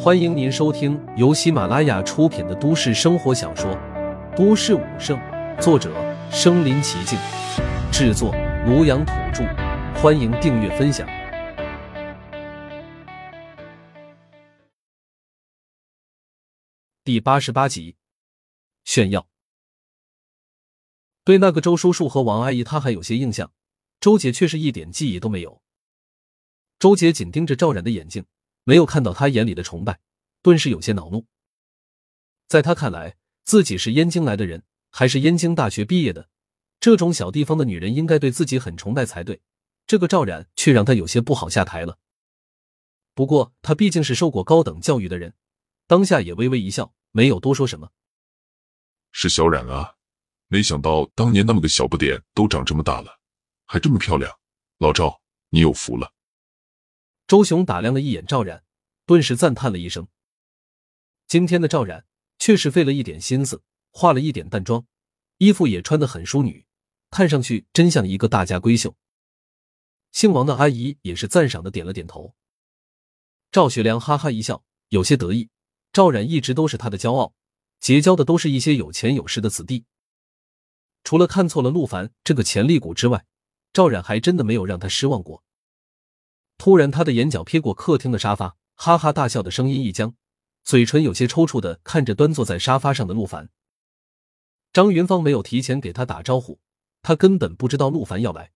欢迎您收听由喜马拉雅出品的都市生活小说《都市武圣》，作者：身临其境，制作：庐阳土著。欢迎订阅分享。第八十八集，炫耀。对那个周叔叔和王阿姨，他还有些印象，周姐却是一点记忆都没有。周姐紧盯着赵冉的眼睛。没有看到他眼里的崇拜，顿时有些恼怒。在他看来，自己是燕京来的人，还是燕京大学毕业的，这种小地方的女人应该对自己很崇拜才对。这个赵冉却让他有些不好下台了。不过他毕竟是受过高等教育的人，当下也微微一笑，没有多说什么。是小冉啊，没想到当年那么个小不点都长这么大了，还这么漂亮。老赵，你有福了。周雄打量了一眼赵冉，顿时赞叹了一声。今天的赵冉确实费了一点心思，化了一点淡妆，衣服也穿得很淑女，看上去真像一个大家闺秀。姓王的阿姨也是赞赏的点了点头。赵学良哈哈一笑，有些得意。赵冉一直都是他的骄傲，结交的都是一些有钱有势的子弟。除了看错了陆凡这个潜力股之外，赵冉还真的没有让他失望过。突然，他的眼角瞥过客厅的沙发，哈哈大笑的声音一僵，嘴唇有些抽搐的看着端坐在沙发上的陆凡。张云芳没有提前给他打招呼，他根本不知道陆凡要来。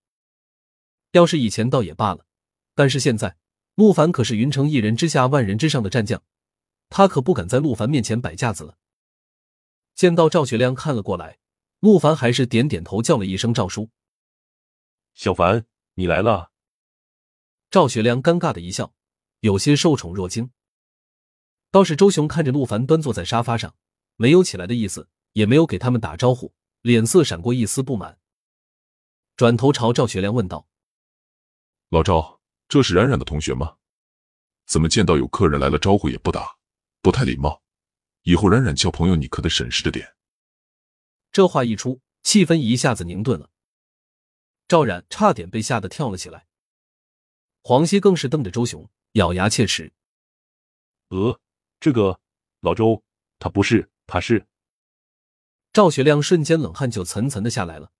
要是以前倒也罢了，但是现在，陆凡可是云城一人之下万人之上的战将，他可不敢在陆凡面前摆架子了。见到赵学良看了过来，陆凡还是点点头，叫了一声“赵叔”。小凡，你来了。赵学良尴尬的一笑，有些受宠若惊。倒是周雄看着陆凡端坐在沙发上，没有起来的意思，也没有给他们打招呼，脸色闪过一丝不满，转头朝赵学良问道：“老赵，这是冉冉的同学吗？怎么见到有客人来了招呼也不打，不太礼貌。以后冉冉交朋友你可得审视着点。”这话一出，气氛一下子凝顿了。赵冉差点被吓得跳了起来。黄熙更是瞪着周雄，咬牙切齿：“呃，这个老周，他不是，他是。”赵学亮瞬间冷汗就涔涔的下来了。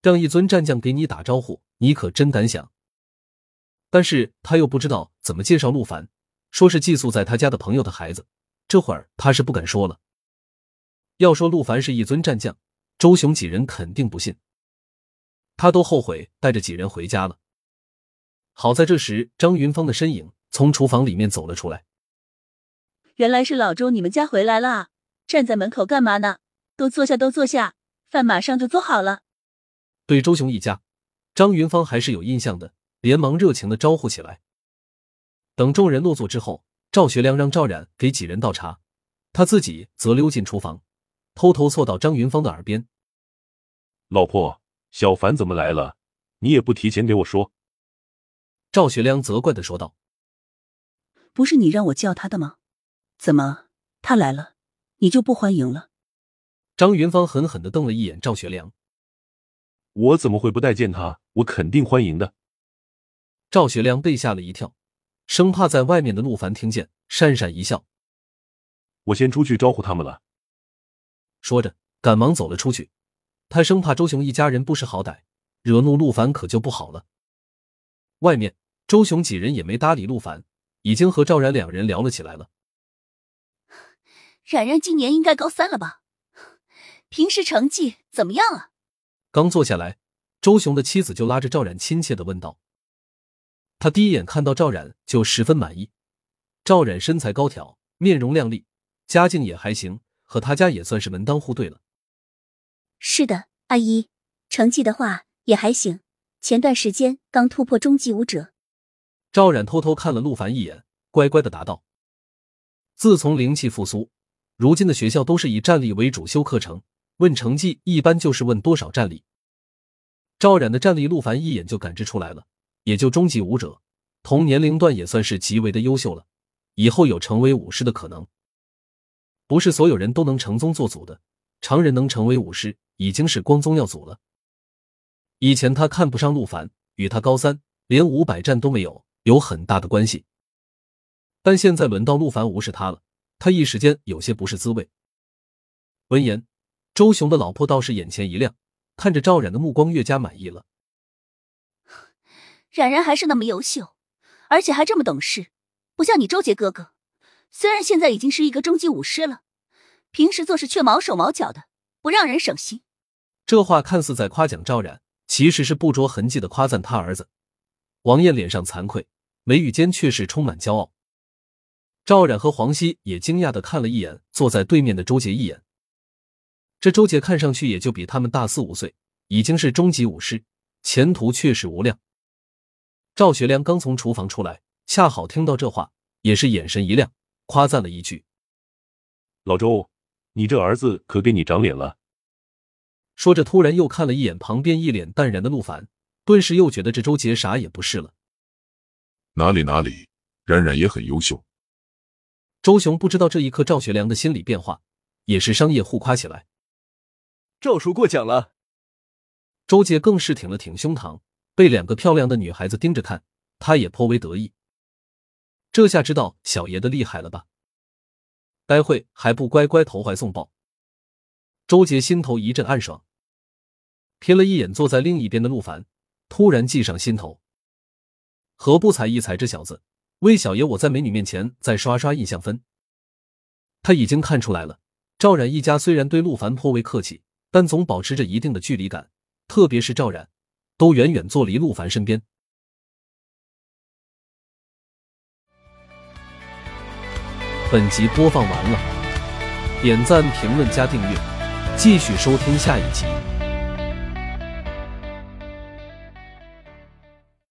让一尊战将给你打招呼，你可真敢想。但是他又不知道怎么介绍陆凡，说是寄宿在他家的朋友的孩子，这会儿他是不敢说了。要说陆凡是一尊战将，周雄几人肯定不信，他都后悔带着几人回家了。好在这时，张云芳的身影从厨房里面走了出来。原来是老周，你们家回来了，站在门口干嘛呢？都坐下，都坐下，饭马上就做好了。对周雄一家，张云芳还是有印象的，连忙热情的招呼起来。等众人落座之后，赵学良让赵冉给几人倒茶，他自己则溜进厨房，偷偷凑到张云芳的耳边：“老婆，小凡怎么来了？你也不提前给我说。”赵学良责怪的说道：“不是你让我叫他的吗？怎么他来了，你就不欢迎了？”张云芳狠狠的瞪了一眼赵学良：“我怎么会不待见他？我肯定欢迎的。”赵学良被吓了一跳，生怕在外面的陆凡听见，讪讪一笑：“我先出去招呼他们了。”说着，赶忙走了出去。他生怕周雄一家人不识好歹，惹怒陆凡，可就不好了。外面。周雄几人也没搭理陆凡，已经和赵冉两人聊了起来了。冉冉今年应该高三了吧？平时成绩怎么样啊？刚坐下来，周雄的妻子就拉着赵冉亲切的问道。他第一眼看到赵冉就十分满意。赵冉身材高挑，面容靓丽，家境也还行，和他家也算是门当户对了。是的，阿姨，成绩的话也还行，前段时间刚突破中级武者。赵冉偷偷看了陆凡一眼，乖乖的答道：“自从灵气复苏，如今的学校都是以战力为主修课程，问成绩一般就是问多少战力。赵冉的战力，陆凡一眼就感知出来了，也就中级武者，同年龄段也算是极为的优秀了，以后有成为武师的可能。不是所有人都能成宗做祖的，常人能成为武师，已经是光宗耀祖了。以前他看不上陆凡，与他高三，连五百战都没有。”有很大的关系，但现在轮到陆凡无视他了，他一时间有些不是滋味。闻言，周雄的老婆倒是眼前一亮，看着赵冉的目光越加满意了。冉冉还是那么优秀，而且还这么懂事，不像你周杰哥哥，虽然现在已经是一个中级武师了，平时做事却毛手毛脚的，不让人省心。这话看似在夸奖赵冉，其实是不着痕迹的夸赞他儿子。王艳脸上惭愧，眉宇间却是充满骄傲。赵冉和黄熙也惊讶的看了一眼坐在对面的周杰一眼。这周杰看上去也就比他们大四五岁，已经是中级武师，前途确实无量。赵学良刚从厨房出来，恰好听到这话，也是眼神一亮，夸赞了一句：“老周，你这儿子可给你长脸了。”说着，突然又看了一眼旁边一脸淡然的陆凡，顿时又觉得这周杰啥也不是了。哪里哪里，冉冉也很优秀。周雄不知道这一刻赵学良的心理变化，也是商业互夸起来。赵叔过奖了。周杰更是挺了挺胸膛。被两个漂亮的女孩子盯着看，他也颇为得意。这下知道小爷的厉害了吧？待会还不乖乖投怀送抱？周杰心头一阵暗爽，瞥了一眼坐在另一边的陆凡，突然计上心头。何不踩一踩这小子？魏小爷，我在美女面前再刷刷印象分。他已经看出来了，赵冉一家虽然对陆凡颇为客气，但总保持着一定的距离感，特别是赵冉。都远远坐离陆凡身边。本集播放完了，点赞、评论、加订阅，继续收听下一集。